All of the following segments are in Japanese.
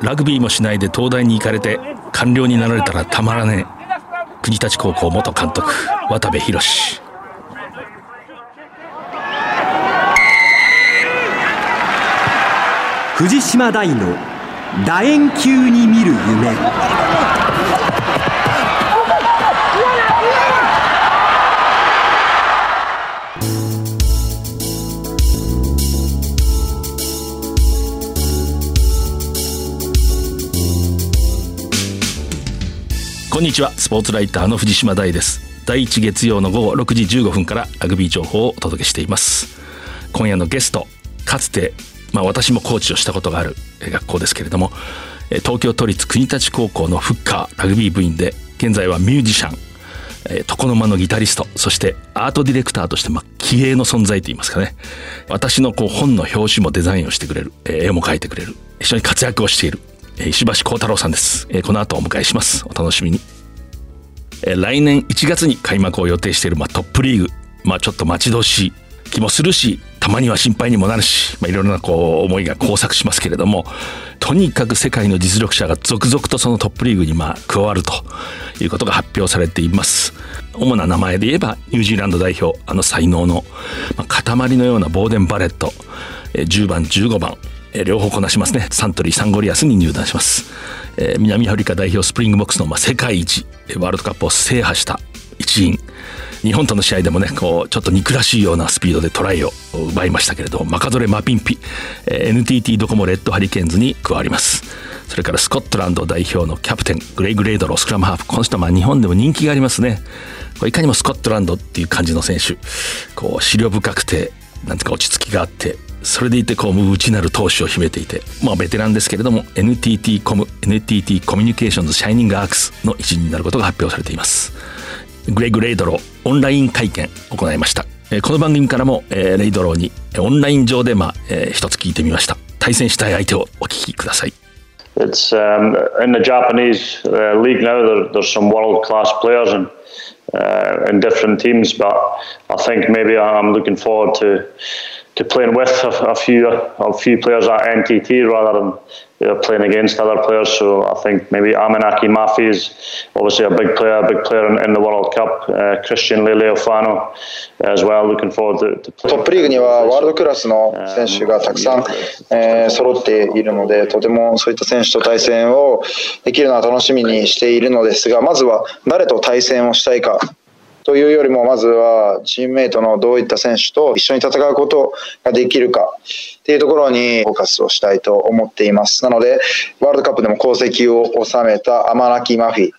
ラグビーもしないで東大に行かれて官僚になられたらたまらねえ。国立高校元監督渡部博藤島大の楕円球に見る夢こんにちは。スポーツライターの藤島大です。第1月曜の午後6時15分からラグビー情報をお届けしています。今夜のゲストかつてまあ私もコーチをしたことがある学校ですけれども東京都立国立高校のフッカーラグビー部員で現在はミュージシャン床の間のギタリストそしてアートディレクターとしてまあ気鋭の存在といいますかね。私のこう本の表紙もデザインをしてくれる絵も描いてくれる一緒に活躍をしている石橋幸太郎さんです。この後お迎えします。お楽しみに。来年1月に開幕を予定している、まあ、トップリーグ。まあちょっと待ち遠しい気もするし、たまには心配にもなるし、まあいろいろなこう思いが交錯しますけれども、とにかく世界の実力者が続々とそのトップリーグにまあ加わるということが発表されています。主な名前で言えばニュージーランド代表、あの才能の、まあ、塊のようなボーデン・バレット、10番、15番、えー、両方こなしますね。サントリーサンゴリアスに入団します、えー、南アフリカ代表スプリングボックスの、まあ、世界一ワールドカップを制覇した一員。日本との試合でもねこうちょっと憎らしいようなスピードでトライを奪いましたけれどマカゾレ・マピンピ、えー、NTT ドコモレッドハリケーンズに加わります。それからスコットランド代表のキャプテングレイグ・レイドロースクラムハーフこの人はまあ日本でも人気がありますね。これいかにもスコットランドっていう感じの選手。こう資料深くてなんていうか落ち着きがあってそれでいてこう内なる闘志を秘めていてまあベテランですけれども NTT コム NTT コミュニケーションズシャイニングアークスの一員になることが発表されています。グレグ・レイドローオンライン会見を行いました。この番組からも、えー、レイドローにオンライン上で、まあえー、一つ聞いてみました。対戦したい相手をお聞きください。It's um, in the Japanese uh, league now. There, there's some world class players and uh, in different teams, but I think maybe I'm looking forward to to playing with a, a few a few players at NTT rather than playing against other players. So I think maybe Aminaki Mafi is obviously a big player, a big player in, in the World Cup. Uh, Christian Leofano as well. Looking forward to, to play. トップリーグにはワールドクラスの選手がたくさん、えー、揃っているので、とてもそういった選手と対戦をできるのは楽しみにしているのですが、まずは誰と対戦をしたいかというよりもまずはチームメイトのどういった選手と一緒に戦うことができるかっていうところにフォーカスをしたいと思っています。なのでワールドカップでも功績を収めたアマナキ・マフィ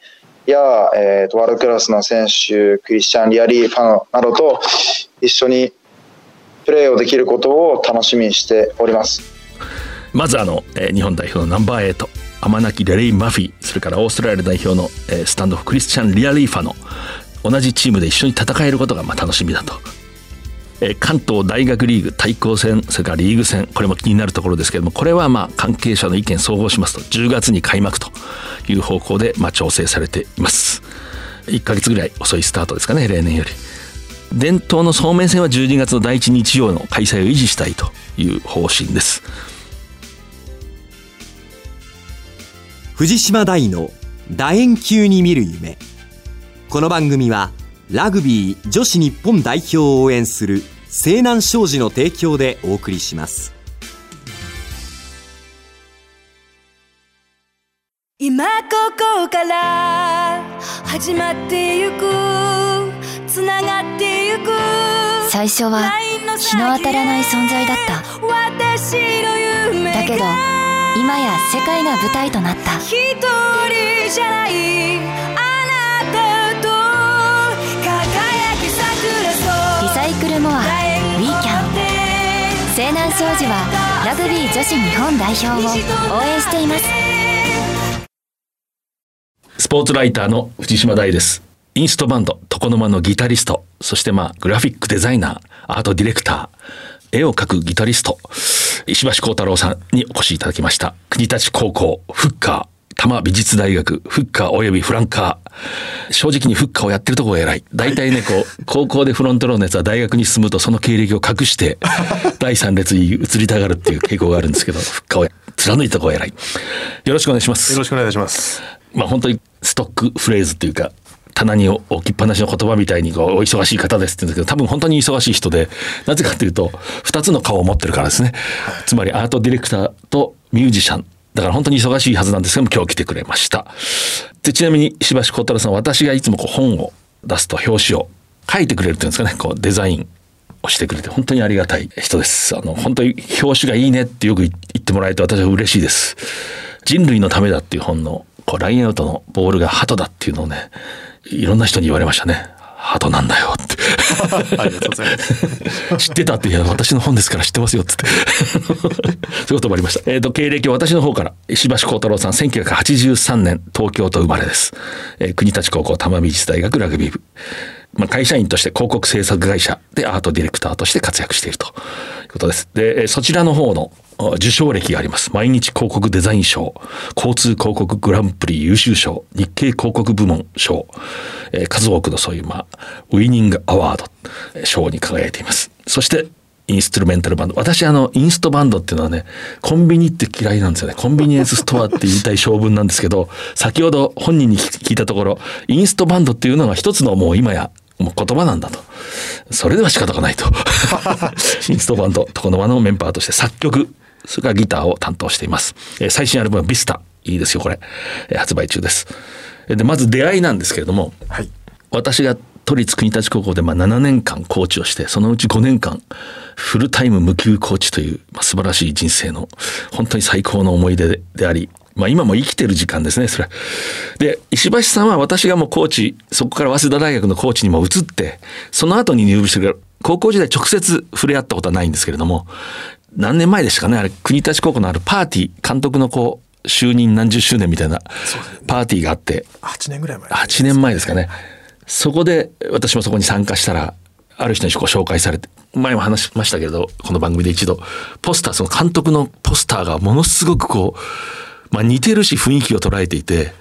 や、えーと、ワールドクラスの選手クリスチャン・リアリー・ファノなどと一緒にプレーをできることを楽しみにしております。まずあの、えー、日本代表のナンバー8アマナキ・レレイ・マフィそれからオーストラリア代表の、え、スタンドフクリスチャン・リアリー・ファノ。同じチームで一緒に戦えることがまあ楽しみだと。え関東大学リーグ対抗戦それからリーグ戦これも気になるところですけれどもこれはまあ関係者の意見総合しますと10月に開幕という方向でまあ調整されています。1か月ぐらい遅いスタートですかね例年より。伝統のそうめん戦は12月の第1日曜の開催を維持したいという方針です。藤島大の楕円球に見る夢。この番組はラグビー女子日本代表を応援する西南商事の提供でお送りします。今ここから始まってゆくつながってゆく最初は日の当たらない存在だった。だけど今や世界が舞台となった。一人じゃないイクルモアウィーキャン西南商事はラグビー女子日本代表を応援しています。スポーツライターの藤島大です。インストバンド床の間のギタリスト。そしてまあグラフィックデザイナーアートディレクター。絵を描くギタリスト。石橋幸太郎さんにお越しいただきました。国立高校フッカー。多摩美術大学、フッカー及びフランカー。正直にフッカーをやってるとこが偉い。大体ね、こう、高校でフロントローのやつは大学に進むとその経歴を隠して、第三列に移りたがるっていう傾向があるんですけど、フッカーを貫いたとこが偉い。よろしくお願いします。よろしくお願いします。まあ本当にストックフレーズっていうか、棚に置きっぱなしの言葉みたいにこうお忙しい方ですって言うんですけど多分本当に忙しい人でなぜかというと2つの顔を持ってるからですね、つまりアートディレクターとミュージシャンだから本当に忙しいはずなんですけども今日来てくれました。でちなみに石橋幸太郎さん私がいつもこう本を出すと表紙を書いてくれるっていうんですかね。こうデザインをしてくれて本当にありがたい人です。あの本当に表紙がいいねってよく言ってもらえて私は嬉しいです。人類のためだっていう本のこうラインアウトのボールが鳩だっていうのをねいろんな人に言われましたね。鳩なんだよって。ありがとうございます。知ってたって、いや、私の本ですから知ってますよってって。そういうこともありました。えっ、ー、と、経歴は私の方から、石橋幸太郎さん、1983年、東京都生まれです。えー、国立高校玉美術大学ラグビー部。まあ、会社員として広告制作会社でアートディレクターとして活躍しているということです。で、そちらの方の受賞歴があります。毎日広告デザイン賞、交通広告グランプリ優秀賞、日経広告部門賞、えー、数多くのそういう、まあ、ウィニングアワード賞に輝いています。そして、インストゥルメンタルバンド。私あの、インストバンドっていうのはね、コンビニって嫌いなんですよね。コンビニエンスストアって言いたい性分なんですけど、先ほど本人に聞いたところ、インストバンドっていうのが一つのもう今やもう言葉なんだと。それでは仕方がないと。インストバンド、床の間のメンバーとして作曲、それからギターを担当しています。え最新アルバムビスタ。いいですよ、これ。え発売中です。で、まず出会いなんですけれども、はい、私が都立国立高校でまあ7年間コーチをして、そのうち5年間、フルタイム無給コーチという、まあ、素晴らしい人生の、本当に最高の思い出であり、まあ今も生きてる時間ですね、それ。で、石橋さんは私がもうコーチ、そこから早稲田大学のコーチにも移って、その後に入部してくれる。高校時代直接触れ合ったことはないんですけれども、何年前でしたかねあれ国立高校のあるパーティー監督のこう就任何十周年みたいなパーティーがあって、8年ぐらい前、ね、8年前ですかねそこで私もそこに参加したらある人にご紹介されて前も話しましたけれどこの番組で一度ポスターその監督のポスターがものすごくこう、まあ、似てるし雰囲気を捉えていて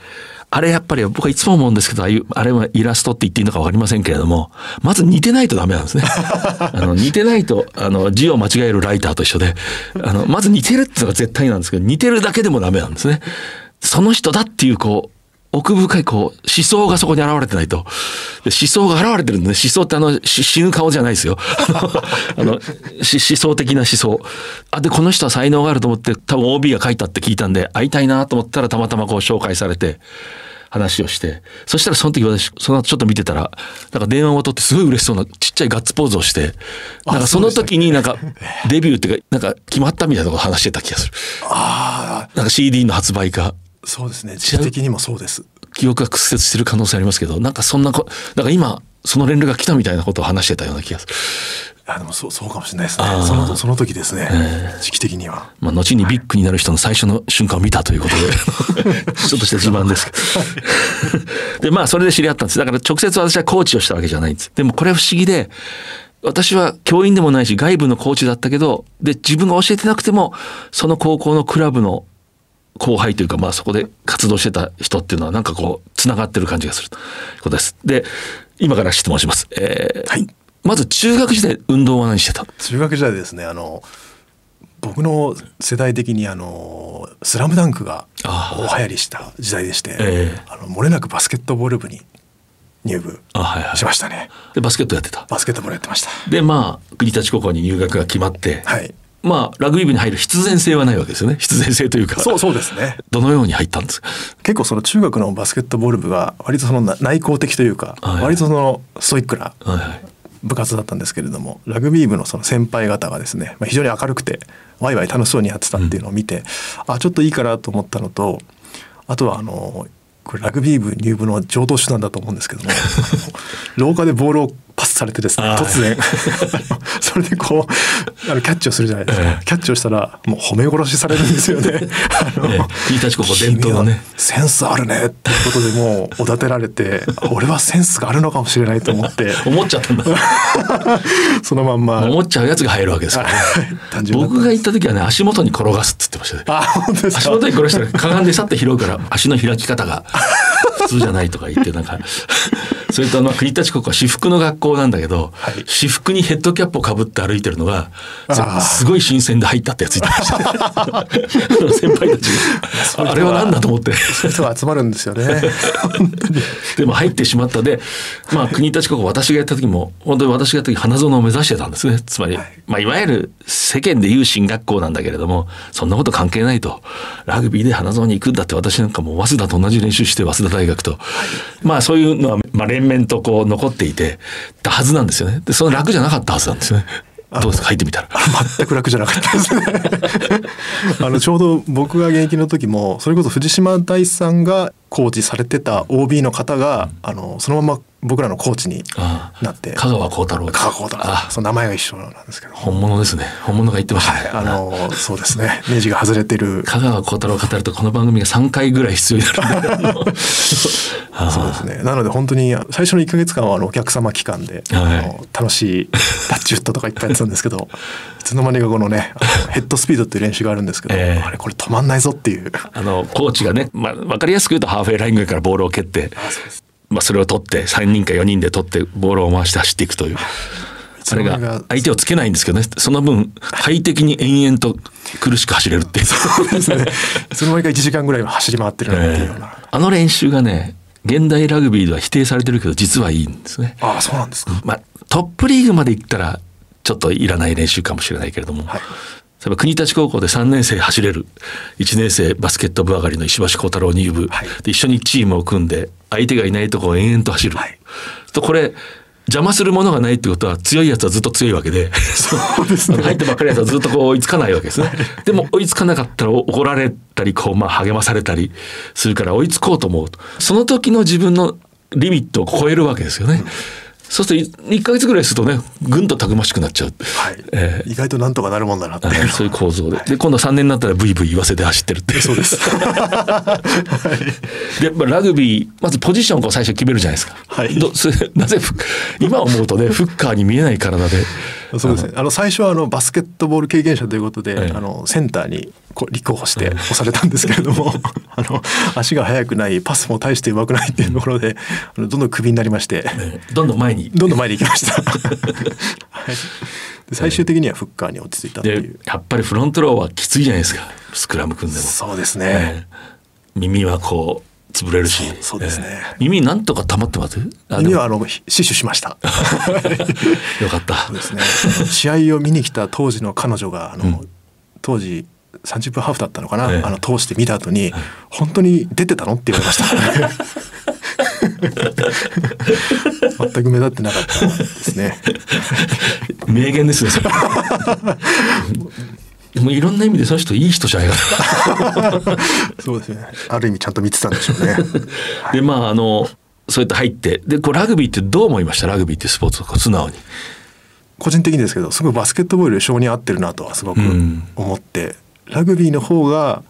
あれやっぱり僕はいつも思うんですけど、ああいう、あれはイラストって言っていいのかわかりませんけれども、まず似てないとダメなんですね。あの、似てないと、あの、字を間違えるライターと一緒で、あの、まず似てるっていうのが絶対なんですけど、似てるだけでもダメなんですね。その人だっていう、こう、奥深いこう思想がそこに現れてないと。思想が現れてるんでね。思想ってあの死ぬ顔じゃないですよ。あの思想的な思想。あ、で、この人は才能があると思って多分 OB が書いたって聞いたんで会いたいなと思ったらたまたまこう紹介されて。話をして、そしたらその時私、その後ちょっと見てたら、なんか電話を取ってすごい嬉しそうなちっちゃいガッツポーズをして、なんかその時になんかデビューっていうか、なんか決まったみたいなことを話してた気がする。ああ。なんか CD の発売か。そうですね。時期的にもそうです。記憶が屈折してる可能性ありますけどなんかそんなこなんか今その連絡が来たみたいなことを話してたような気がする。あでもそうそうかもしれないですね。そのその時ですね、えー、時期的には、まあ、後にビッグになる人の最初の瞬間を見たということで ちょっとした自慢です。でまあそれで知り合ったんです。だから直接私はコーチをしたわけじゃないんです。でもこれ不思議で私は教員でもないし外部のコーチだったけどで自分が教えてなくてもその高校のクラブの後輩というか、まあそこで活動してた人っていうのはなんかこう、つながってる感じがするということです。で、今から質問します。えー、はい。まず中学時代運動は何してた？中学時代ですね、あの、僕の世代的にあの「スラムダンクが大流行りした時代でして、えー、あの漏れなくバスケットボール部に入部しましたね、はいはい、でバスケットやってた。バスケットボールやってました。でまあ国立高校に入学が決まって、はい、まあ、ラグビー部に入る必然性はないわけですよね。必然性というか。そうそうですね。どのように入ったんですか？結構その中学のバスケットボール部が割とその内向的というか、はい、割とそのストイックな部活だったんですけれども、ラグビー部のその先輩方がですね、まあ、非常に明るくて、ワイワイ楽しそうにやってたっていうのを見て、うん、あ、ちょっといいかなと思ったのと、あとはあの、これラグビー部入部の常套手段だと思うんですけども 廊下でボールをパスされてですね突然 それでこうあのキャッチをするじゃないですか、えキャッチをしたらもう褒め殺しされるんですよね。あの、え国立高校伝統のね。センスあるねっていうことでもうおだてられて 俺はセンスがあるのかもしれないと思って。思っちゃったんだ。そのまんま。思っちゃうやつが入るわけですから、ね、僕が行った時はね足元に転がすっつってましたね。あ本当ですか？足元に転がしたらかがんでさって拾うから足の開き方が普通じゃないとか言ってなんかそれとあの国立国は私服の学校なんだけど、はい、私服にヘッドキャップをかぶって歩いてるのがすごい新鮮で入ったってやついてました 先輩たちが。あれは何だと思って。そういう人が集まるんですよね。でも入ってしまったでまあ国立国私がやった時も本当に私がやった時花園を目指してたんですね。つまり、はい、まあ、いわゆる世間でいう進学校なんだけれどもそんなこと関係ないと。ラグビーで花園に行くんだって私なんかもう早稲田と同じ練習して早稲田大学と、はい、まあそういうのは、まあ、連綿とこう残っていてたはずなんですよね。でその楽じゃなかったはずなんですよね。どうですか？入ってみたら。全く楽じゃなかったですね。あのちょうど僕が現役の時もそれこそ藤島大さんがコーチされてた OB の方が、あのそのまま僕らのコーチになって。香川幸太郎。香川幸太郎その名前が一緒なんですけど。本物ですね。本物が言ってました。ね、はい、あのそうですね。ネジが外れてる。香川幸太郎を語るとこの番組が3回ぐらい必要になる。そうですね。なので本当に最初の1か月間はあのお客様期間で、はい、あの楽しいタッチウッドとかいっぱいやってたんですけど。いつの間にかこのね ヘッドスピードっていう練習があるんですけど、えー、あれこれ止まんないぞっていう。あのコーチがね、まあ、分かりやすく言うとハーフウェイラインぐらいからボールを蹴ってまあ、それを取って3人か4人で取ってボールを回して走っていくという。それが相手をつけないんですけどね。その分快適に延々と苦しく走れるっていう。そうですね。その間が1時間ぐらい走り回ってるっていうような、えー、あの練習がね現代ラグビーでは否定されてるけど実はいいんですね。ああそうなんですか、まあ、トップリーグまで行ったらちょっといらない練習かもしれないけれども、はい、例えば国立高校で3年生走れる。1年生バスケット部上がりの石橋幸太郎入部、はい、で一緒にチームを組んで相手がいないとこを延々と走る、はい、とこれ邪魔するものがないってことは強いやつはずっと強いわけで。そうですね。入ってばっかりやつはずっとこう追いつかないわけですね。でも追いつかなかったら怒られたりこうまあ励まされたりするから追いつこうと思うその時の自分のリミットを超えるわけですよね。うんそうすると1か月ぐらいするとねぐんとたくましくなっちゃう、はい。えー、意外となんとかなるもんだなって。そういう構造で、はい、で今度3年になったらブイブイ言わせて走ってるってそうです、はい、で、まあ、ラグビーまずポジションを最初決めるじゃないですか、はい、どそれなぜ今思うとねフッカーに見えない体でそうですね。あの最初はあのバスケットボール経験者ということで、はい、あのセンターに立候補して押されたんですけれども あの足が速くないパスも大してうまくないっていうところでどんどんクビになりまして、どんどん前に。どんどん前に行きました。はい。最終的にはフッカーに落ち着いたっていう。やっぱりフロントローはきついじゃないですか。スクラム組んでも。そうですね、耳はこう潰れるし。そうですね、えー、耳なんとか溜まってます？耳はあの死守しました。よかった。そうですね。試合を見に来た当時の彼女があの、うん、当時30分ハーフだったのかな、ええ、あの通して見た後に、本当に出てたの？って言われました。全く目立ってなかったですね。名言ですねでもいろんな意味でその人いい人じゃないかそうですね。ある意味ちゃんと見てたんでしょうね。でまああのそうやって入ってでこうラグビーってどう思いました？ラグビーってスポーツを素直に。個人的にですけどすごいバスケットボール性に合ってるなとはすごく思って、うんラグビーの方が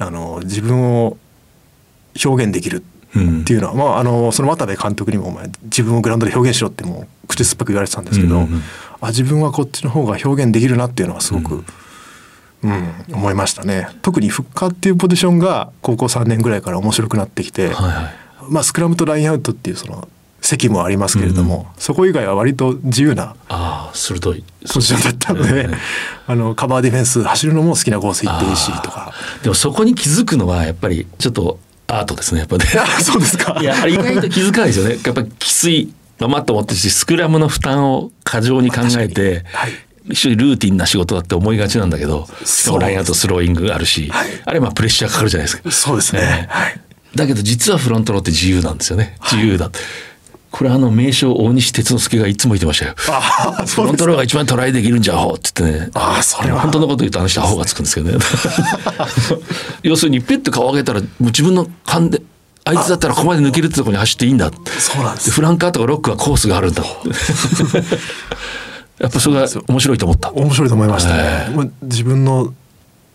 あの自分を表現できるっていうのは、うん、まあ、あのその渡部監督にもお前自分をグラウンドで表現しろってもう口酸っぱく言われてたんですけど、うんうん、あ自分はこっちの方が表現できるなっていうのはすごく、うん、うん、思いましたね。特にフッカーっていうポジションが高校3年ぐらいから面白くなってきて、はいはい、まあ、スクラムとラインアウトっていうその席もありますけれども、うん、そこ以外は割と自由なあ鋭い。ポジションだったので、あのカバーディフェンス走るのも好きなコース行っていいしとか。でもそこに気づくのはやっぱりちょっとアートですねやっぱね。そうですか。いや意外と気づかないですよね。やっぱりきついままと思ってしスクラムの負担を過剰に考えて、はい、一緒にルーティンな仕事だって思いがちなんだけどしかもラインアウトスローイングあるし、はい、あれまあプレッシャーかかるじゃないですか。そうですね、えー、はい、だけど実はフロントローって自由なんですよね。自由だ、はいこれあの名称大西哲之助がいつも言ってましたよ。あフロントローが一番トライできるんじゃアホって言ってね。あそれは。本当のこと言うとあの人アホがつくんですけどね。要するにペッと顔上げたらもう自分の勘であいつだったらここまで抜けるってところに走っていいんだ。そうなんです。フランカーとかロックはコースがあるんだ。やっぱそれが面白いと思った。面白いと思いましたね、もう自分の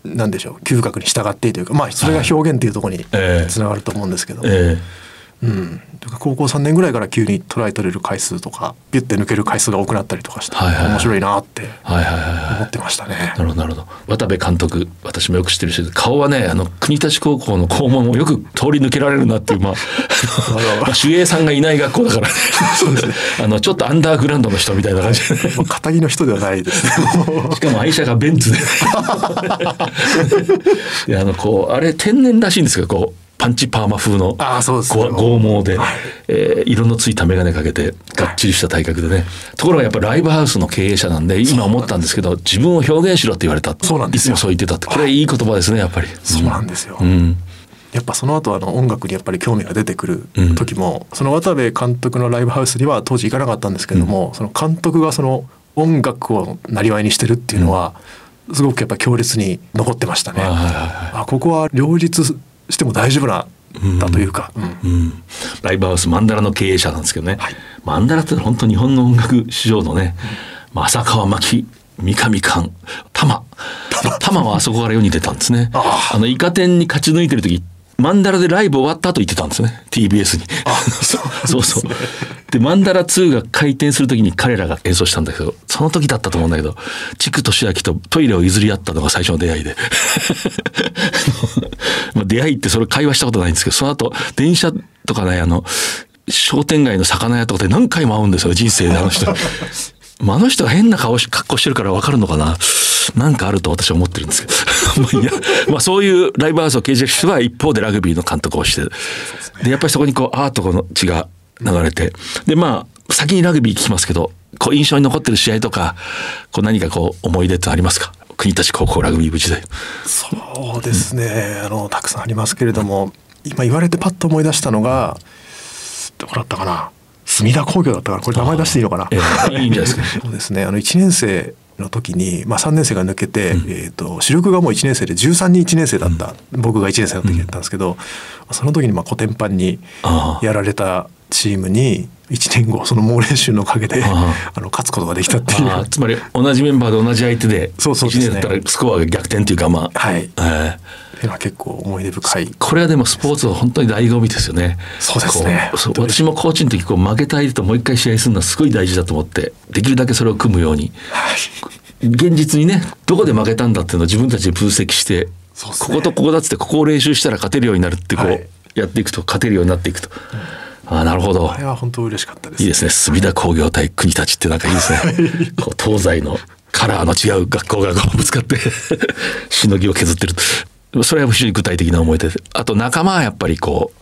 なんでしょう嗅覚に従ってというかまあそれが表現っていうところにつながると思うんですけど、えーえ。ーうん、高校3年ぐらいから急にトライ取れる回数とかピュッて抜ける回数が多くなったりとかして、はいはいはい、面白いなって思ってましたね。なるほどなるほど。渡部監督私もよく知ってるし顔はねあの国立高校の校門をよく通り抜けられるなっていうまあ まあ守衛さんがいない学校だから、そうですね、あのちょっとアンダーグラウンドの人みたいな感じ。で、ね、肩着の人ではないです。ね しかも愛車がベンツで。であのこうあれ天然らしいんですけどこうパンチパーマ風の剛毛で、はい、えー、色のついた眼鏡かけてがっちりした体格でね、はい、ところがやっぱライブハウスの経営者なんで今思ったんですけど自分を表現しろって言われた。そうなんですいつもそう言ってたって。これい。い言葉ですねやっぱり、そうなんですよ、うん、やっぱその後あの音楽にやっぱり興味が出てくる時も、うん、その渡部監督のライブハウスには当時行かなかったんですけども、うん、その監督がその音楽をなりわいにしてるっていうのは、すごくやっぱ強烈に残ってましたね。あここは両立しても大丈夫なだというか、うん。うん、ライブハウスマンダラの経営者なんですけどね、はい、マンダラって本当日本の音楽史上のね、うん、浅川真紀三上寛玉。玉。はあそこから世に出たんですね。あのイカ天に勝ち抜いてる時マンダラでライブ終わった後言ってたんですね。TBS に。そうそうでマンダラ2が開店する時に彼らが演奏したんだけどその時だったと思うんだけど地区し明とトイレを譲り合ったのが最初の出会いで。ま出会いってそれ会話したことないんですけどその後電車とかねあの商店街の魚屋とかで何回も会うんですよ人生で。あの人。あの人が変な顔し格好してるから分かるのかな。なんかあると私は思ってるんですけど。いや、まあ、そういうライブハウスを経営してる人は一方でラグビーの監督をして。でやっぱりそこにこうアートの血が流れて。でまあ先にラグビー聞きますけどこう印象に残ってる試合とかこう何かこう思い出ってありますか？国立高校ラグビー部時代。そうですね、あのたくさんありますけれども今言われてパッと思い出したのがどこだったかな？墨田工業だったからこれ名前出していいのかな、えー、いいんじゃないですか。そうですね。あの1年生の時に、まあ、3年生が抜けて、うん、えーと、主力がもう1年生で13人1年生だった、うん、僕が1年生の時だったんですけど、うん、その時にまあコテンパンにやられたチームに1年後その猛練習のおかげであの勝つことができたっていう。つまり同じメンバーで同じ相手でそうそう1年だったらスコアが逆転というかまあはい、えー結構思い出深い。これはでもスポーツは本当に醍醐味ですよね。そうですね。私もコーチの時こう負けた相手ともう一回試合するのはすごい大事だと思ってできるだけそれを組むように、はい、現実にねどこで負けたんだっていうのを自分たちで分析して、ね、こことここだっつってここを練習したら勝てるようになるってこう、はい、やっていくと勝てるようになっていくと。うん、あなるほど。あれは本当嬉しかったです、ね、いいですね。墨田工業対国立ってなんかいいですね。こう東西のカラーの違う学校がぶつかって しのぎを削ってる。それは非常に具体的な思い出。であと仲間はやっぱりこ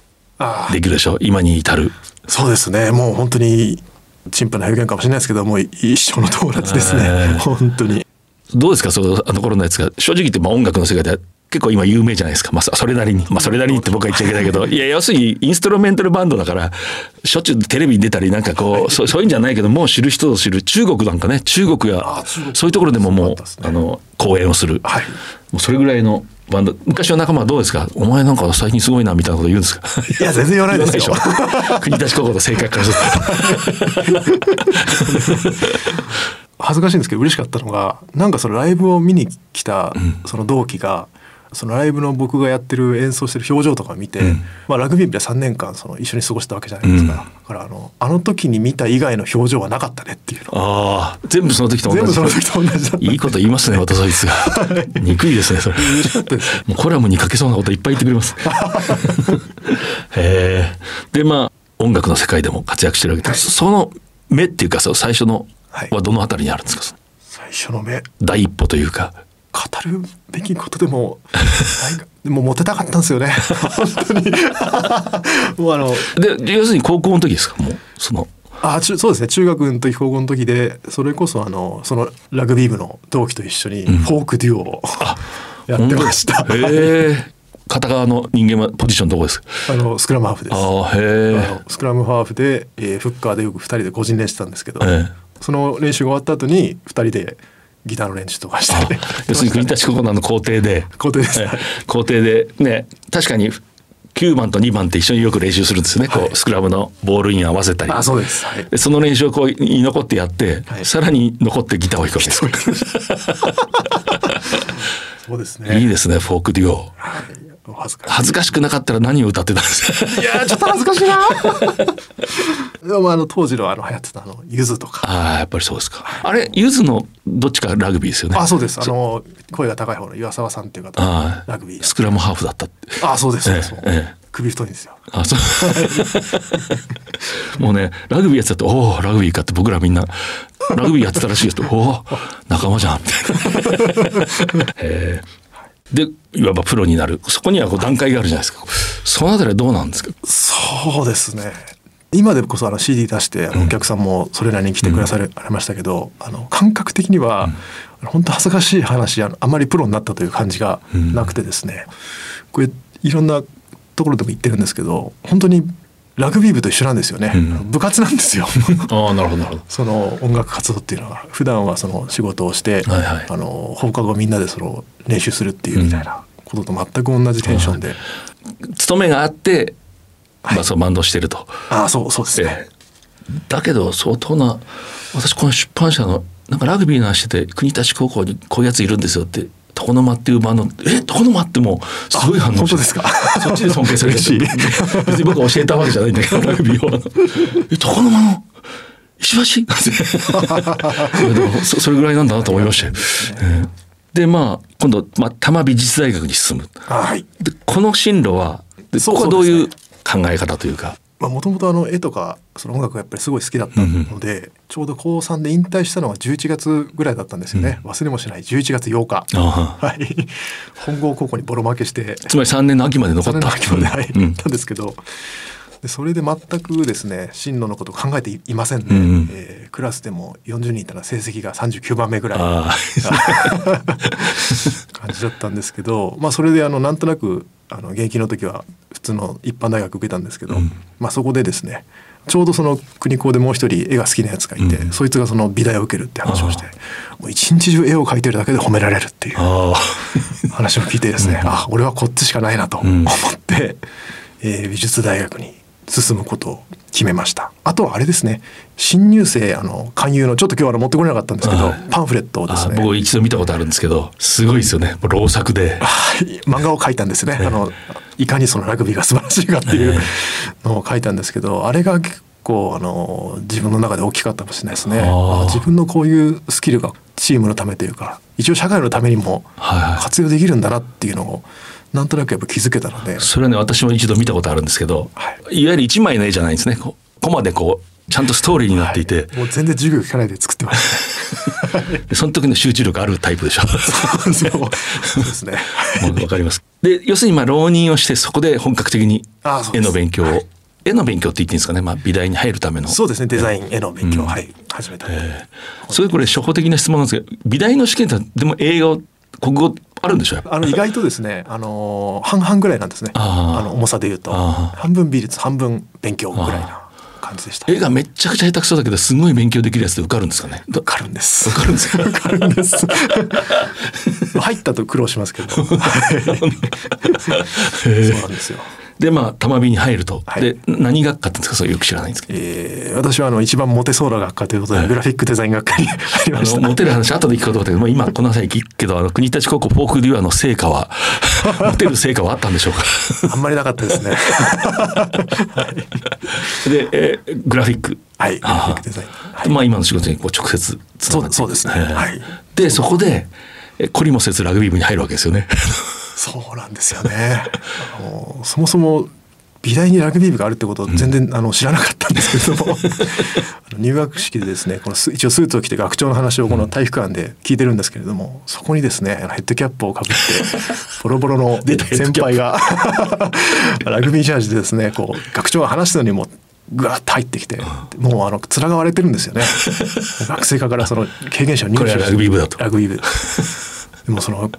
うできるでしょ。う今に至る。そうですね。もう本当に陳腐な表現かもしれないですけどもう一生の友達ですね。本当に。どうですか？そのあの頃のやつが。正直言ってまあ音楽の世界で結構今有名じゃないですか。まあ、それなりに。まあ、それなりにって僕は言っちゃいけないけど、いや、要するにインストルメンタルバンドだから、しょっちゅうテレビに出たり、なんかこう、そそういうんじゃないけど、もう知る人ぞ知る中国なんかね、中国や、そういうところでももう、あの、公演をする。はい、もうそれぐらいのバンド。昔の仲間はどうですか？お前なんか最近すごいなみたいなこと言うんですか？いや全然言わないですよ。国立高校の正解から恥ずかしいんですけど嬉しかったのがなんかそのライブを見に来たその同期が、うんそのライブの僕がやってる演奏してる表情とか見て、うん、まあ、ラグビー部で3年間その一緒に過ごしたわけじゃないですか、うん、だからあのあの時に見た以外の表情はなかったねっていうああ全部その時と同じ。全部その時と同じだいいこと言いますねまたそい。つが憎いですねそれ。もうコラムに書けそうなこといっぱい言ってくれます。へえ。でまあ音楽の世界でも活躍してるわけです、はい、その目っていうか最初のはどのあたりにあるんですか、最初の目。第一歩というか語るべきことでもでもモテたかったんですよね。本当に。もうあので要するに高校の時ですか？もうその。あそうですね。中学の時高校の時でそれこそあのそのラグビー部の同期と一緒にフォークデュオを、うん、やってました。へ片側の人間はポジションどこです？あのスクラムハーフです。あへスクラムハーフで、えー、フッカーでよく2人で個人練してたんですけど、その練習が終わった後に2人でギターの練習とかして。要するに国立高校の校庭で。校庭です、校庭でね確かに9番と2番って一緒によく練習するんですよね、はい、こうスクラムのボールイン合わせたり。あそうです、はい、でその練習をこうに残ってやって、はい、さらに残ってギターを弾くわけです。そうですね。いいですねフォークデュオ、はい恥ずかし恥ずかしくなかったら何を歌ってたんですか？いやちょっと恥ずかしいな。でもあの当時のあの流行ってたあのゆずとか。ああやっぱりそうですか。あれゆずのどっちかラグビーですよね？あそうです。あの声が高い方の岩沢さんっていう方ラグビースクラムハーフだったあそうですそうです、ええ首太いんですよ。あ、そう。もうね、ラグビーやってたと、おお、ラグビーかって僕らみんな、ラグビーやってたらしいですと、おお、仲間じゃん、みたいな。えでいわばプロになる。そこにはこう段階があるじゃないですか。そのあたりはどうなんですか？そうですね。今でこそあの CD 出してあのお客さんもそれなりに来てくだされましたけど、あの感覚的には、本当恥ずかしい話あのあまりプロになったという感じがなくてですね、これいろんなところでも言ってるんですけど本当にラグビー部と一緒なんですよね、うん、部活なんですよ。あなるほどなるほど。その音楽活動っていうのは普段はその仕事をして、はいはい、あの放課後みんなでその練習するっていうみたいなことと全く同じテンションで、うん、勤めがあって、まあ、そうバンドしてると、ああそうそうですね、えー、だけど相当な私この出版社のなんかラグビーの話してて国立高校にこういうやついるんですよって床の間っていうバンドえ床の間ってもうすごい反応本当ですか？そっちで尊敬される。し別に僕は教えたわけじゃないんだけどラグビーを。え床の間の石橋？そそれぐらいなんだなと思いましたよ。でまあ今度、まあ、多摩美術大学に進む、はい、でこの進路はここはどういう考え方というか。もともとあの絵とかその音楽がやっぱりすごい好きだったので、うんうん、ちょうど高3で引退したのは11月ぐらいだったんですよね、うん、忘れもしない11月8日、はい、本郷高校にボロ負けして。つまり3年の秋まで残った秋まで、はい、うん、たんですけどでそれで全くですね進路のこと考えていませんね、うんうん、えー、クラスでも40人いたら成績が39番目ぐらい 感じだったんですけど、まあ、それであのなんとなくあの現役の時は普通の一般大学受けたんですけど、うん、まあ、そこでですねちょうどその国高でもう一人絵が好きなやつがいて、うん、そいつがその美大を受けるって話をしてもう一日中絵を描いてるだけで褒められるっていう話を聞いてですね、うん、あ俺はこっちしかないなと思って、うん、えー、美術大学に進むことを決めました。あとはあれですね。新入生あの勧誘のちょっと今日は持ってこれなかったんですけど、はい、パンフレットをですね。僕一度見たことあるんですけどすごいですよね。老作で。漫画を描いたんですね、あのいかにそのラグビーが素晴らしいかっていうのを書いたんですけどあれが結構あの自分の中で大きかったかもしれないですね。自分のこういうスキルがチームのためというか一応社会のためにも活用できるんだなっていうのを、なんとなくやっぱ気づけたので。それはね私も一度見たことあるんですけど、はい、いわゆる一枚の絵じゃないんですね。コマでこうちゃんとストーリーになっていて、はい、もう全然授業聞かないで作ってましたねその時の集中力あるタイプでしょ。そう。そうですね。わかります。で要するにまあ浪人をしてそこで本格的に絵の勉強を、はい、絵の勉強って言っていいんですかね、まあ、美大に入るための。そうですね。デザイン絵の勉強、うん、はい。始めた、えー、それこれ初歩的な質問なんですけど美大の試験ってでも英語国語あるんでしょあの意外とですね、あの半々ぐらいなんですね。あの重さで言うと半分美術半分勉強ぐらいな感じでした。絵がめっちゃくちゃ下手くそだけどすごい勉強できるやつで受かるんですかね。受かるんです。受かるんです受かるんです。入ったと苦労しますけど。そうなんですよ。でまあ玉美に入ると、はい、で何学科ってんですか？それよく知らないんですけど、えー、私はあの一番モテそうな学科ということで、はい、グラフィックデザイン学科に 入りました。モテる話後で聞くことだけど、まあ、今この際聞くけどあの国立高校フォークデュアの成果は モテる成果はあったんでしょうか？あんまりなかったですね。で、えー、グラフィック。はいグラフィックデザイン、はい、まあ今の仕事にこう直接つながって。そうですね、はい、でそこで懲りもせずラグビー部に入るわけですよねそうなんですよね。あのそもそも美大にラグビー部があるってことを全然、うん、あの知らなかったんですけれども。入学式でですねこの一応スーツを着て学長の話をこの体育館で聞いてるんですけれども、そこにですねヘッドキャップをかぶってボロボロの 先輩が ラグビージャージでですねこう学長が話すのにもぐわっと入ってきて、もうあの面が割れてるんですよね。学生課からその経験者を入手してラグビー部だと。ラグビー部。でもその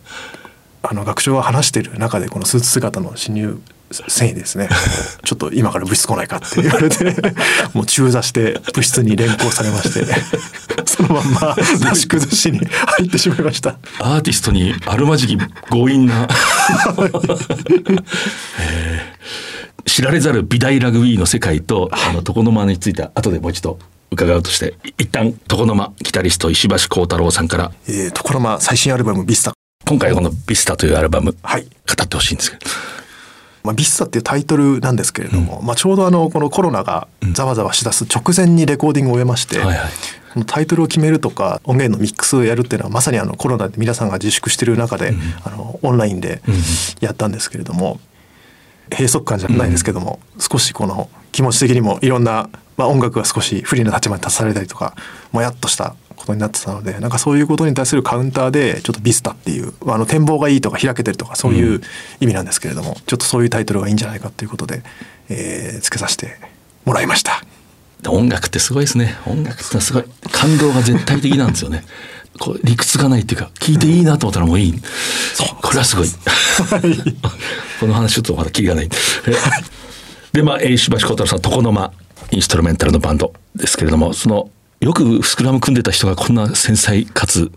あの学長が話してる中でこのスーツ姿の新入繊維ですね。ちょっと今から部室来ないかって言われて もう中座して部室に連行されまして そのまんまなし崩しに入ってしまいました。アーティストにあるまじき強引な。知られざる美大ラグビーの世界と、あの床の間について後でもう一度伺うとして一旦床の間ギタリスト石橋幸太郎さんから、えー、床の間最新アルバム「ビスタ」今回この「ビスタ」というアルバム、はい、語ってほしいんですけど。まあ、ビスタっていうタイトルなんですけれども、うん、まあ、ちょうどあのこのコロナがざわざわしだす直前にレコーディングを終えまして、うんはいはい、このタイトルを決めるとか音源のミックスをやるっていうのはまさにあのコロナで皆さんが自粛している中で、うん、あのオンラインでやったんですけれども、閉塞感じゃないですけども、少しこの気持ち的にもいろんな、まあ、音楽が少し不利な立場に立たされたりとかもやっとしたことになってたのでなんかそういうことに対するカウンターでちょっとビスタっていうあの展望がいいとか開けてるとかそういう意味なんですけれども、うん、ちょっとそういうタイトルがいいんじゃないかということで、えー、つけさせてもらいました。音楽ってすごいですね。音楽ってすごい。感動が絶対的なんですよね。こう理屈がないっていうか聞いていいなと思ったらもういい、そう。これはすごい。この話ちょっとまだキリがない。でまあ石橋幸太郎さん床の間インストルメンタルのバンドですけれどもそのよくスクラム組んでた人がこんな繊細かつ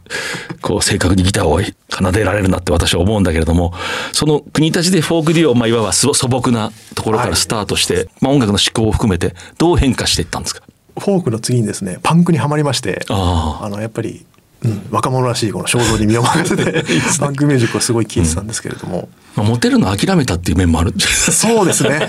こう正確にギターを奏でられるなって私は思うんだけれどもその国立でフォークデュオ、まあ、いわば素朴なところからスタートして、はい、まあ、音楽の思考を含めてどう変化していったんですか？フォークの次にですねパンクにはまりましてあのやっぱりうん、若者らしいこの衝動に身を任せて パンクミュージックをすごい聴いてたんですけれども、うん、まあ、モテるの諦めたっていう面もあるそうですね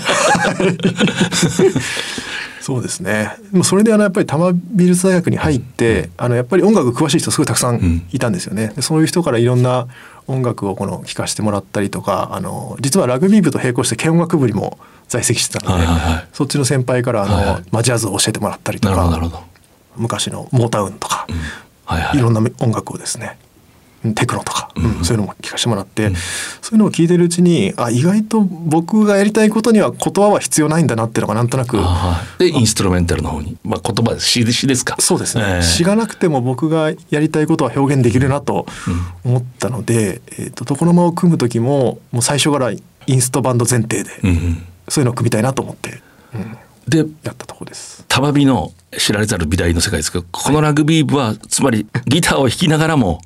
そうですね。でもそれであのやっぱり多摩美術大学に入って、あのやっぱり音楽詳しい人すごいたくさんいたんですよね、そういう人からいろんな音楽をこの聴かせてもらったりとかあの実はラグビー部と並行して軽音楽部にも在籍してたので、はいはいはい、そっちの先輩からあの、はいはい、まあ、ジャズを教えてもらったりとか昔のモータウンとか、うん。はいはい、いろんな音楽をですねテクノとか、うん、そういうのも聞かせてもらって、うん、そういうのを聞いてるうちにあ意外と僕がやりたいことには言葉は必要ないんだなっていうのがなんとなくでインストルメンタルの方に、まあ、言葉詩詩ですか？そうですね、えー、詩がなくても僕がやりたいことは表現できるなと思ったので、うん、えーと、床の間を組む時ももう最初からインストバンド前提で、うん、そういうのを組みたいなと思って、でやったところです。玉美の知られざる美大の世界ですけどこのラグビー部はつまりギターを弾きながらも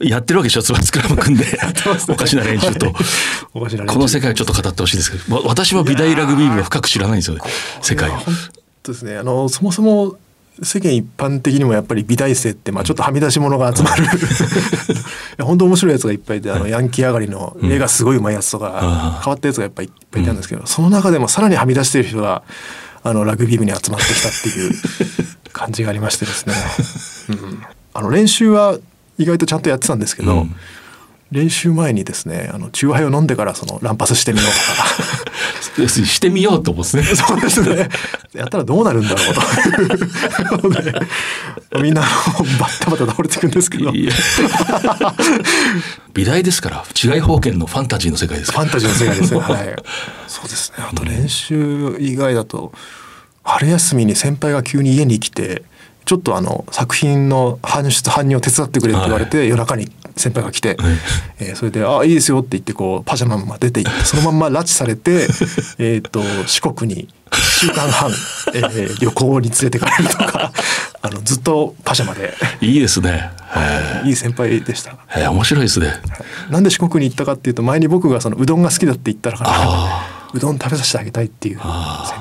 やってるわけでしょスクラム組んで。おかしな練習と。この世界をちょっと語ってほしいですけど私は美大ラグビー部は深く知らないんですよ世界を。ですね。あのそもそも世間一般的にもやっぱり美大生ってまあちょっとはみ出し物が集まる。本当面白いやつがいっぱいいてあのヤンキー上がりの絵がすごいうまいやつとか変わったやつがやっぱりいっぱいいたんですけどその中でもさらにはみ出してる人があのラグビー部に集まってきたっていう感じがありましてですね、うん、あの練習は意外とちゃんとやってたんですけど、うん、練習前にですねあのチューハイを飲んでからその乱発してみようとか。してみようと思うんですね。そうですね。やったらどうなるんだろうと。みんなバッタバタ倒れていくんですけど。美大ですから違い方権のファンタジーの世界ですファンタジーの世界ですはい。そうですね。あと練習以外だと春休みに先輩が急に家に来てちょっとあの作品の搬出搬入を手伝ってくれって言われて、夜中に先輩が来て、えー、それで「ああいいですよ」って言ってこうパジャマま出て行って そのまんま拉致されてえと四国に1週間半、えー、旅行に連れてかれるとか あのずっとパジャマで。いいですね。いい先輩でした、えー、面白いですね。なんで四国に行ったかっていうと前に僕がそのうどんが好きだって言ったからうどん食べさせてあげたいっていう先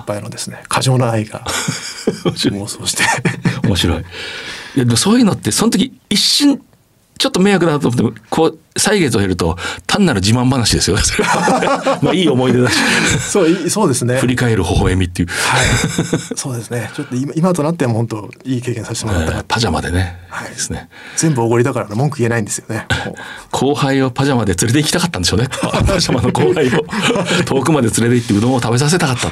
輩のですね過剰な愛が 妄想して面白い。いやでもそういうのってその時一瞬ちょっと迷惑だと思ってもこう歳月を経ると単なる自慢話ですよ。まあいい思い出だし。そうそうですね。振り返る微笑みっていう。はい。そうですね。ちょっと今今となっても本当いい経験させてもらった、えー、パジャマでね、はい、ですね。全部おごりだから文句言えないんですよね。後輩をパジャマで連れて行きたかったんでしょうね。パジャマの後輩を。遠くまで連れて行ってうどんを食べさせたかった。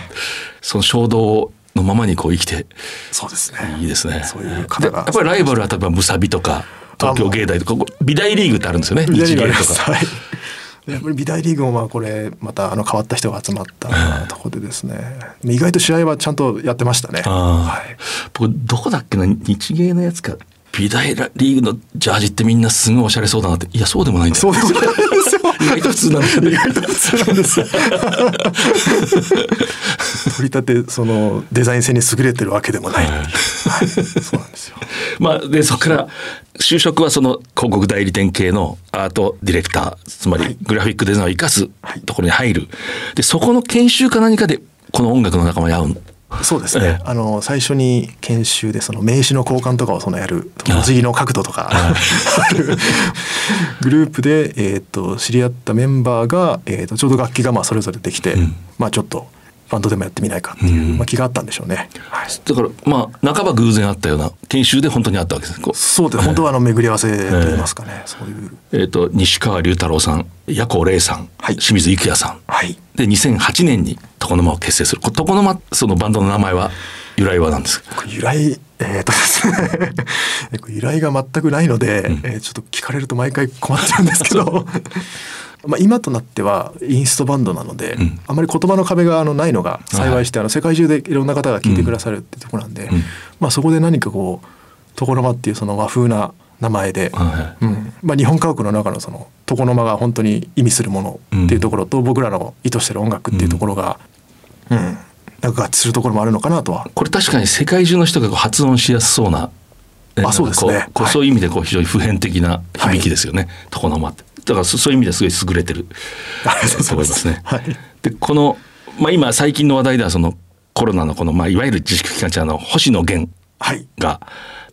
その衝動のままにこう生きてそうですね。いいですね。そういう方がやっぱりライバルは例えばムサビとか東京芸大とか美大リーグってあるんですよね日芸とか。はい。やっぱり美大リーグもまあこれまたあの変わった人が集まったところでですね。意外と試合はちゃんとやってましたね。はい、僕どこだっけな日芸のやつか美大リーグのジャージってみんなすごいおしゃれそうだなって。いやそうでもないんだそうでもないですよ。意外と普通なんだよ、ね、意外と普通なんですよ。取り立てそのデザイン性に優れてるわけでもない、はい、はい、そうなんですよ。まあでそこから就職はその広告代理店系のアートディレクターつまりグラフィックデザインを生かすところに入る。でそこの研修か何かでこの音楽の仲間に会うそうですね、あの最初に研修でその名刺の交換とかをそのやる文字の角度とか グループで、えーと、知り合ったメンバーが、えーと、ちょうど楽器がまあそれぞれできて、うん、まあちょっとバンドでもやってみないかっていう、うん、まあ、気があったんでしょうね、はい、だからまあ半ば偶然あったような研修で本当にあったわけですそうです、本当はあの巡り合わせといいますかね、えー、そういう。えっ、ー、と西川龍太郎さん矢古玲さん、はい、清水郁也さん、はい、で2008年に床の間を結成する。床の間そのバンドの名前は由来は何ですか？由来えー、とですね。由来が全くないので、うん、えー、ちょっと聞かれると毎回困っちゃうんですけど。まあ今となってはインストバンドなので、うん、あまり言葉の壁があのないのが幸いして、あの世界中でいろんな方が聞いてくださるってところなんで、うん、まあ、そこで何かこう「床の間」っていうその和風な名前で、はい、うん。まあ、日本家屋の中のその床の間が本当に意味するものっていうところと、僕らの意図してる音楽っていうところが、うん。なんか合致するところもあるのかなとは。これ確かに世界中の人が発音しやすそうなあそうですね。こう、そういう意味でこう非常に普遍的な響きですよね、はい、床の間って。だからそういう意味ですごい優れてる と思いますね。はい、でこの、まあ、今最近の話題ではそのコロナのこの、まあ、いわゆる自粛期間中の星野源が、はい。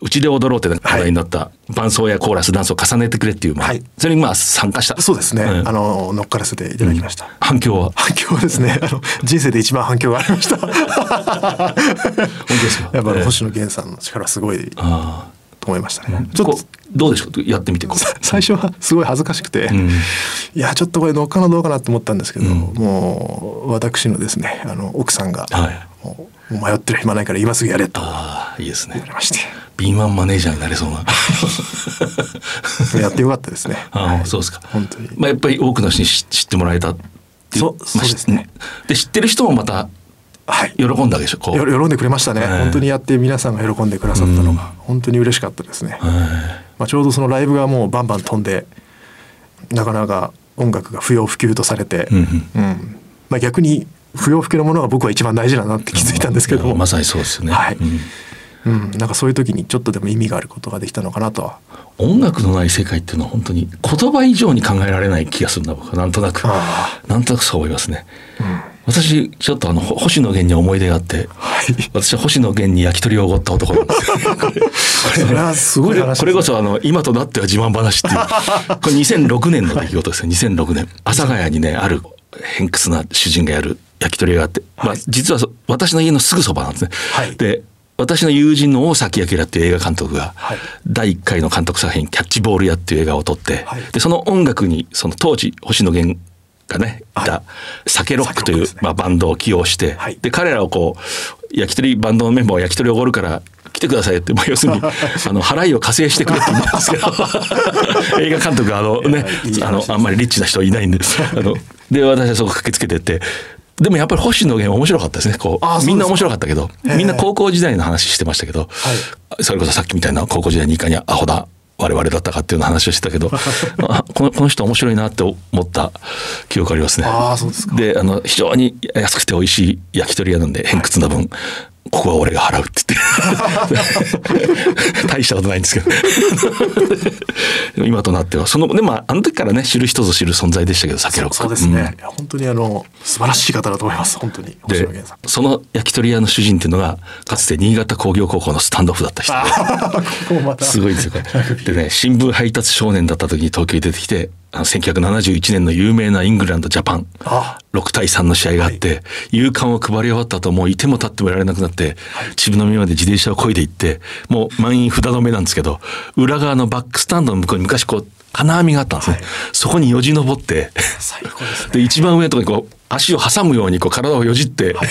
うちで踊ろうって話題になった伴奏やコーラスダンスを重ねてくれっていう、まあ、はい、それにまあ参加した。そうですね、うん、あの乗っからせていただきました、うん、反響は？反響はですねあの人生で一番反響がありました。本当ですか？やっぱ星野源さんの力すごいと思いましたね、ちょっと。どうでしょう？やってみて最初はすごい恥ずかしくて、うん、いやちょっとこれ乗っかのどうかなと思ったんですけど、もう私のですねあの奥さんが、はい、もう迷ってる暇ないから今すぐやれと。いいですね。敏腕マネージャーになれそうな。やってよかったですね。あ、はい、そうですか。本当に。まあやっぱり多くの人に知ってもらえたそうそうですね。で知ってる人もまた喜んだでしょこう。喜んでくれましたね、本当にやって皆さんが喜んでくださったのが本当に嬉しかったですね、まあ、ちょうどそのライブがもうバンバン飛んでなかなか音楽が不要不急とされて、うん、うん、まあ、逆に不要不急のものが僕は一番大事だなって気づいたんですけども、まさにそうですよね、はい。うん、なんかそういう時にちょっとでも意味があることができたのかなとは。音楽のない世界っていうのは本当に言葉以上に考えられない気がするんだ僕はなんとなく。なんとなくそう思いますね、うん、私ちょっとあの星野源に思い出があって、はい、私は星野源に焼き鳥をおごった男なんです それはすごい話これこそあの今となっては自慢話っていう。これ2006年の出来事ですね。2006年阿佐ヶ谷にねある偏屈な主人がやる焼き鳥屋があって、はい、まあ、実は私の家のすぐそばなんですね。はい、で私の友人の大崎明っていう映画監督が、第1回の監督作品「キャッチボール屋」っていう映画を撮って、でその音楽にその当時星野源がねい。た「酒ロック」という、まあ、バンドを起用して、で彼らをこう焼き鳥バンドのメンバーを焼き鳥をおごるから来てくださいって、まあ、要するにあの払いを加勢してくれって言うんですけど 映画監督あのねあのあんまりリッチな人いないんであので私はそこ駆けつけてってでもやっぱり星野源面白かったですね。こうみんな面白かったけどみんな高校時代の話してましたけど、はい、それこそさっきみたいな高校時代にいかにアホだ我々だったかっていう話をしてたけど このこの人面白いなって思った記憶ありますね。あそうですか。であの非常に安くて美味しい焼き鳥屋なんで偏屈な分、ここは俺が払うって言って。大したことないんですけど。今となっては。そのでもあの時からね知る人ぞ知る存在でしたけど酒六そうですね、うん、本当にあの素晴らしい方だと思います。本当に。でその焼き鳥屋の主人っていうのがかつて新潟工業高校のスタンドオフだった人。すごいですよこれ。でね新聞配達少年だった時に東京に出てきて1971年の有名なイングランドジャパン。6対3の試合があって、はい、勇敢を配り終わった後もういても立ってもいられなくなって、秩父宮まで自転車をこいで行ってもう満員札止めなんですけど裏側のバックスタンドの向こうに昔こう金網があったんですね、はい、そこによじ登って最高です、ね、で一番上のところにこう足を挟むようにこう体をよじって、はい、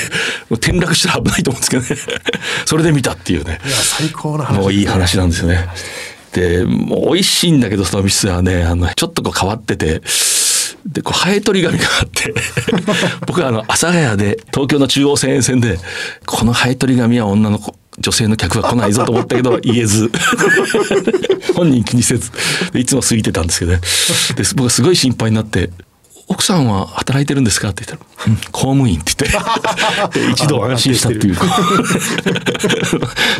転落したら危ないと思うんですけどね。それで見たっていうね。いや最高な話、もういい話なんですよね。でもう美味しいんだけどその店はねあのちょっとこう変わっててでこうハエ取り紙があって 僕はあの阿佐ヶ谷で東京の中央線沿線でこのハエ取り紙は女の子女性の客は来ないぞと思ったけど 言えず。本人気にせず。いつも過ぎてたんですけどね。で僕はすごい心配になって奥さんは働いてるんですか?」って言ったら「うん、公務員」って言って。一度安心したっていう。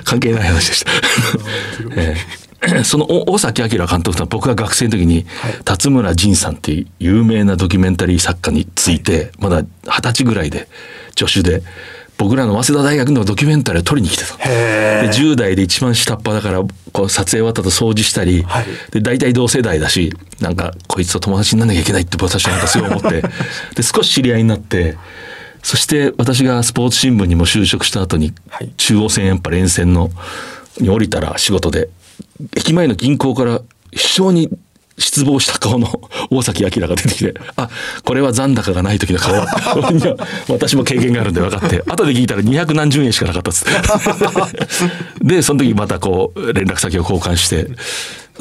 関係ない話でした。えー、その大崎明監督とは僕が学生の時に、辰村仁さんっていう有名なドキュメンタリー作家についてまだ二十歳ぐらいで助手で僕らの早稲田大学のドキュメンタリーを撮りに来てたで10代で一番下っ端だからこう撮影終わったと掃除したり、はい、で大体同世代だしなんかこいつと友達にならなきゃいけないって私はなんかすごい思って。で少し知り合いになってそして私がスポーツ新聞にも就職した後に、中央線やっぱ連線のに降りたら仕事で駅前の銀行から非常に失望した顔の大崎明が出てきて、あ、これは残高がない時の顔だ。私も経験があるんで分かって、後で聞いたら200何十円しかなかったっつって。で、その時またこう、連絡先を交換して、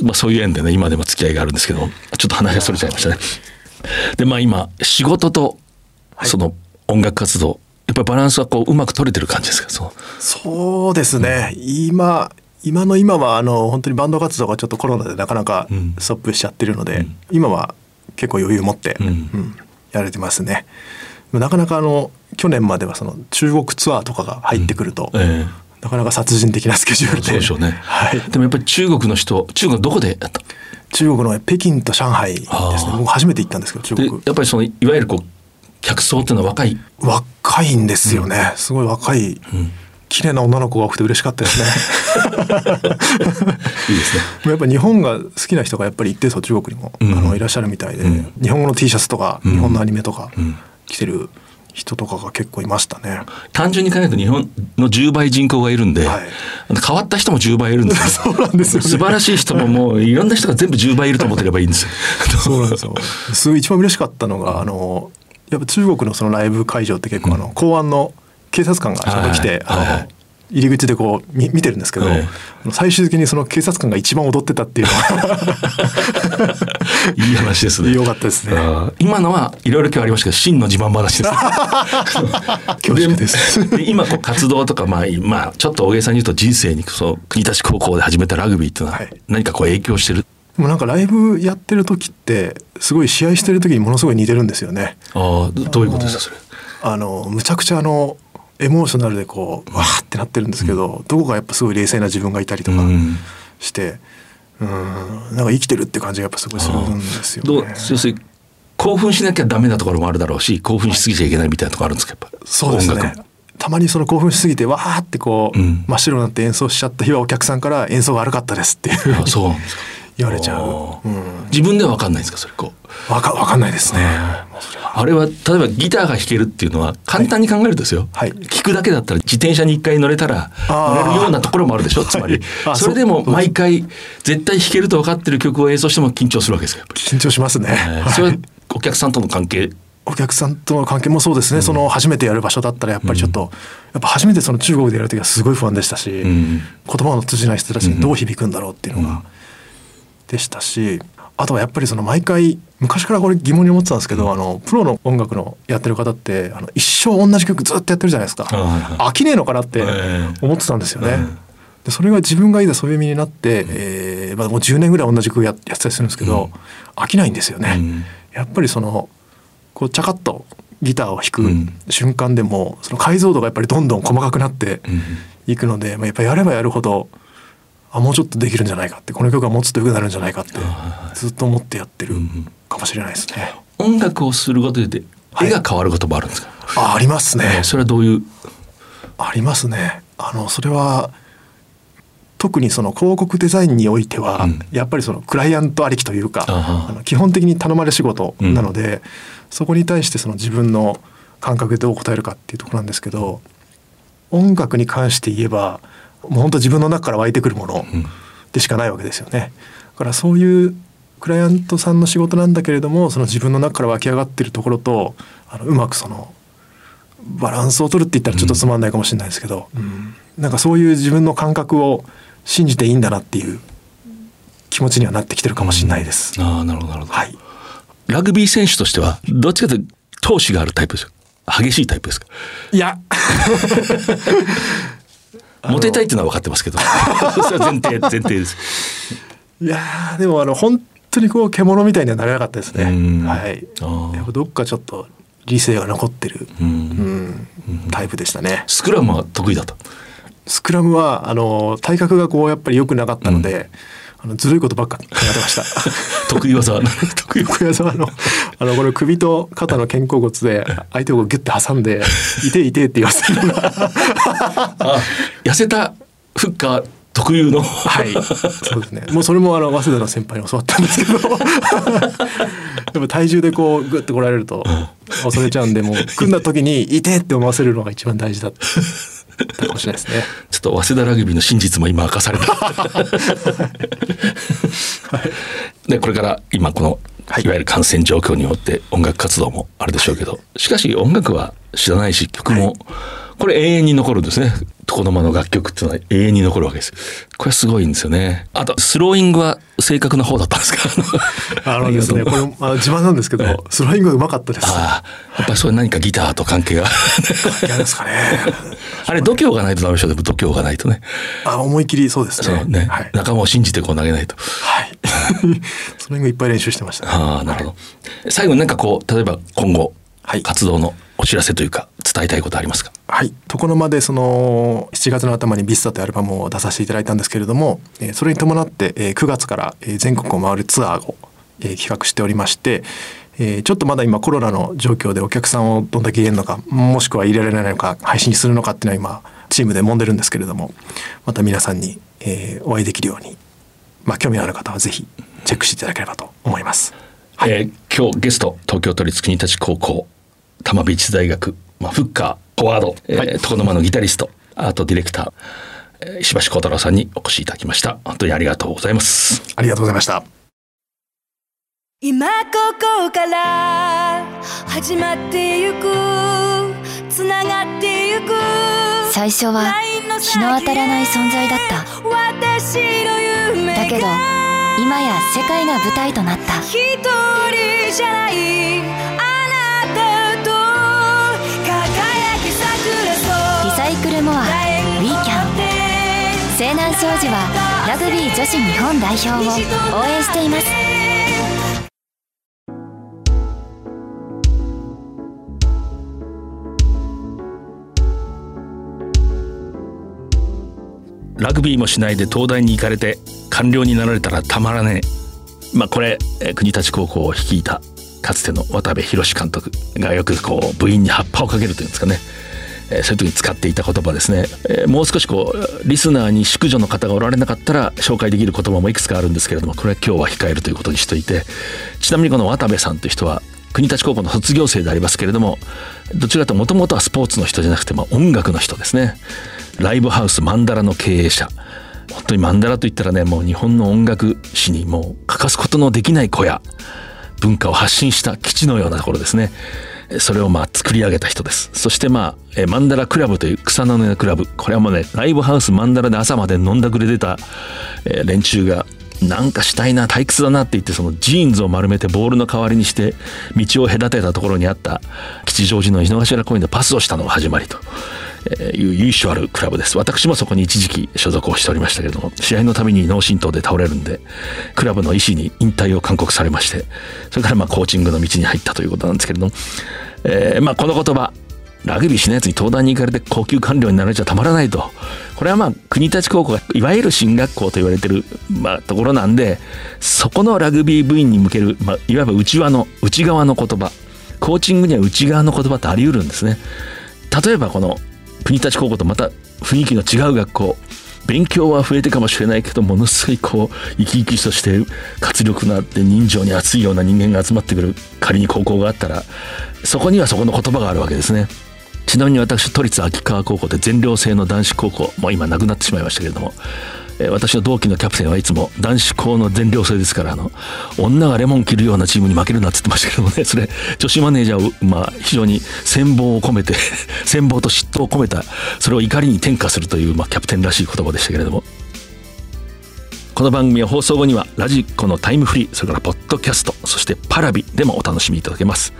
まあそういう縁でね、今でも付き合いがあるんですけど、ちょっと話がそれちゃいましたね。で、まあ今、仕事と、その音楽活動、やっぱりバランスはこううまく取れてる感じですか？そうそうですね、うん、今今の今はあの本当にバンド活動がちょっとコロナでなかなかストップしちゃってるので、うん、今は結構余裕を持って、うん、うん、やれてますね。なかなかあの去年まではその中国ツアーとかが入ってくると、うんえー、なかなか殺人的なスケジュールで。そうでしょうね。はい。でもやっぱり中国の人、中国どこでやった中国の北京と上海ですね。僕初めて行ったんですけど、中国。やっぱりそのいわゆるこう客層っていうのは若い？若いんですよね。すごい若い。うん綺麗な女の子が多くて嬉しかったですね。いいですね。やっぱ日本が好きな人がやっぱり一定数中国にも、うん、あのいらっしゃるみたいで、うん、日本語の T シャツとか、うん、日本のアニメとか着てる人とかが結構いましたね。単純に考えると日本の10倍人口がいるんで、はい、変わった人も10倍いるんですよ。そうなんですよ、ね、素晴らしい人ももういろんな人が全部10倍いると思ってればいいんですよ。そうなんですよ。すごい一番嬉しかったのがあのやっぱ中国のそのライブ会場って結構あの公安の警察官がちゃんと来て、あの入り口でこう見見てるんですけど、最終的にその警察官が一番踊ってたっていうのは いい話ですね。よかったですね。今のはいろいろ今日ありましたけど真の自慢話です。恐縮です。今こう活動とかまあまあちょっと大げさに言うと人生にそう国立高校で始めたラグビーっていうのは何かこう影響してる？でもなんかライブやってる時ってすごい試合してる時にものすごい似てるんですよね。ああどういうことですかそれ？あのむちゃくちゃあのエモーショナルでこうわーってなってるんですけど、うん、どこかやっぱすごい冷静な自分がいたりとかして、うん、なんか生きてるって感じがやっぱすごいするんですよ、ね、どう興奮しなきゃダメなところもあるだろうし興奮しすぎちゃいけないみたいなところあるんですかやっぱそうですね。たまにその興奮しすぎてわーってこう、うん、真っ白になって演奏しちゃった日はお客さんから演奏が悪かったですっていう。そうなんですか言われちゃう、うん、自分では分かんないですかそれこう。わか分かんないですね。あれは。例えばギターが弾けるっていうのは簡単に考えるとですよ、はい、弾くだけだったら自転車に一回乗れたら乗れるようなところもあるでしょつまり、はい、それでも毎回絶対弾けると分かってる曲を演奏しても緊張するわけですよ。緊張しますね、それはお客さんとの関係？お客さんとの関係もそうですね、うん、その初めてやる場所だったらやっぱりちょっと、うん、やっぱ初めてその中国でやる時はすごい不安でしたし、うん、言葉の通じない人たちにどう響くんだろうっていうのが、でしたしあとはやっぱりその毎回昔からこれ疑問に思ってたんですけど、うん、あのプロの音楽のやってる方ってあの一生同じ曲ずっとやってるじゃないですか、飽きねえのかなって思ってたんですよね。でそれが自分がいざそういう身になって、えーまあ、もう10年ぐらい同じ曲ややってたりするんですけど、飽きないんですよね。やっぱりそのこうチャカッとギターを弾く瞬間でも、その解像度がやっぱりどんどん細かくなっていくので、まあ、やっぱやればやるほどあもうちょっとできるんじゃないかってこの曲がもうちょっと良くなるんじゃないかってずっと思ってやってるかもしれないですね。音楽をすることで絵が変わることもあるんですか、はい、あありますね、それはどういう？ありますね。あのそれは特にその広告デザインにおいては、うん、やっぱりそのクライアントありきというかあの基本的に頼まれ仕事なので、うん、そこに対してその自分の感覚でどう答えるかっていうところなんですけど音楽に関して言えばもう本当自分の中から湧いてくるものでしかないわけですよね。だからそういうクライアントさんの仕事なんだけれどもその自分の中から湧き上がってるところとあのうまくそのバランスを取るって言ったらちょっとつまんないかもしれないですけど、うん、なんかそういう自分の感覚を信じていいんだなっていう気持ちにはなってきてるかもしれないです。うん、あなるほどなるほど、はい、ラグビー選手としてはどっちかというと闘志があるタイプですか？激しいタイプですか？いや モテたいっていうのは分かってますけど。それは前提前提です。いやでもあの本当にこう獣みたいにはなれなかったですね。はい。やっぱどっかちょっと理性が残ってる、うん、タイプでしたね。スクラムは得意だった？スクラムはあの体格がこうやっぱり良くなかったので、うんあのずるいことばっか考えてました。得意技。得意技はあのあのこれ首と肩の肩甲骨で相手をギュッて挟んで「いていて」って言わせるのが 痩せたフッカー特有の。はい。そうですね。もうそれもあの早稲田の先輩に教わったんですけど。でも体重でこうグッて来られると恐れちゃうんでもう組んだ時に「いて」って思わせるのが一番大事だ。ったかもしれないですね。ちょっと早稲田ラグビーの真実も今明かされた。でこれから今このいわゆる感染状況によって音楽活動もあるでしょうけど、しかし音楽は知らないし曲も、これ永遠に残るんですね。床の間の楽曲っていうのは永遠に残るわけです。これすごいんですよね。あと、スローイングは正確な方だったんですか？あのですね、これ、あの自慢なんですけど、スローイングはうまかったです。ああ、やっぱりそれ何かギターと関係が。関係ですかね。あれ、度胸がないとダメでしょ。度胸がないとね。あ、思い切りそうですね。ね、はい、仲間を信じてこう投げないと。はい。スローイングいっぱい練習してました、ね、ああ、なるほど。最後になんかこう、例えば今後、活動のお知らせというか伝えたいことありますか？はい。床の間でその7月の頭に「ビスタというアルバムを出させていただいたんですけれどもそれに伴って9月から全国を回るツアーを企画しておりましてちょっとまだ今コロナの状況でお客さんをどんだけ入れるのかもしくは入れられないのか配信するのかっていうのは今チームで揉んでるんですけれどもまた皆さんにお会いできるように、まあ、興味のある方はぜひチェックしていただければと思います。はい、えー、今日ゲスト東京都立国立高校多摩美術大学、まあ、フッカーフォワード、えー、床の間のギタリストアートディレクター、えー、石橋幸太郎さんにお越しいただきました。本当にありがとうございます。ありがとうございました。今ここから始まってゆくつながってゆく最初は日の当たらない存在だった。だけど今や世界が舞台となった。一人じゃないサイクルモアウィーキャン西南商事はラグビー女子日本代表を応援しています。ラグビーもしないで東大に行かれて官僚になられたらたまらねえ。まあこれ国立高校を率いたかつての渡部寛監督がよくこう部員に葉っぱをかけるというんですかね。え、そういう時に使っていた言葉ですね、え、もう少しこうリスナーに淑女の方がおられなかったら紹介できる言葉もいくつかあるんですけれどもこれは今日は控えるということにしといて。ちなみにこの渡部さんという人は国立高校の卒業生でありますけれどもどちらかともともとはスポーツの人じゃなくて、まあ、音楽の人ですね。ライブハウスマンダラの経営者。本当にマンダラといったらねもう日本の音楽史にもう欠かすことのできない小屋。文化を発信した基地のようなところですね。それをまあ作り上げた人です。そしてまあ、マンダラクラブという草の根のクラブ。これはもうね、ライブハウスマンダラで朝まで飲んだくれてた、えー、連中が、なんかしたいな、退屈だなって言って、そのジーンズを丸めてボールの代わりにして、道を隔てたところにあった吉祥寺の井の頭公園でパスをしたのが始まりと。いう由緒あるクラブです。私もそこに一時期所属をしておりましたけれども、試合のために脳震盪で倒れるんで、クラブの医師に引退を勧告されまして、それからまあコーチングの道に入ったということなんですけれども、えー、まあこの言葉ラグビーしないやつに東大に行かれて高級官僚になられちゃたまらないとこれはまあ国立高校がいわゆる進学校と言われてる、まあ、ところなんでそこのラグビー部員に向ける、まあ、いわば内輪の内側の言葉コーチングには内側の言葉ってあり得るんですね例えばこの国立高校とまた雰囲気の違う学校勉強は増えてかもしれないけどものすごいこう生き生きとして活力のあって人情に熱いような人間が集まってくる仮に高校があったらそこにはそこの言葉があるわけですね。ちなみに私都立秋川高校で全寮制の男子高校もう今なくなってしまいましたけれども、え私の同期のキャプテンはいつも男子校の全寮制ですからあの女がレモン切るようなチームに負けるなって言ってましたけどもね。それ女子マネージャーを、まあ、非常に羨望を込めて 羨望と嫉妬を込めたそれを怒りに転化するという、まあ、キャプテンらしい言葉でしたけれども。この番組は放送後にはラジコのタイムフリーそれからポッドキャストそしてパラビでもお楽しみいただけます。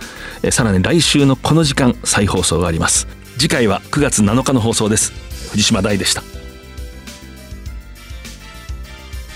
えさらに来週のこの時間再放送があります。次回は9月7日の放送です。藤島大でした。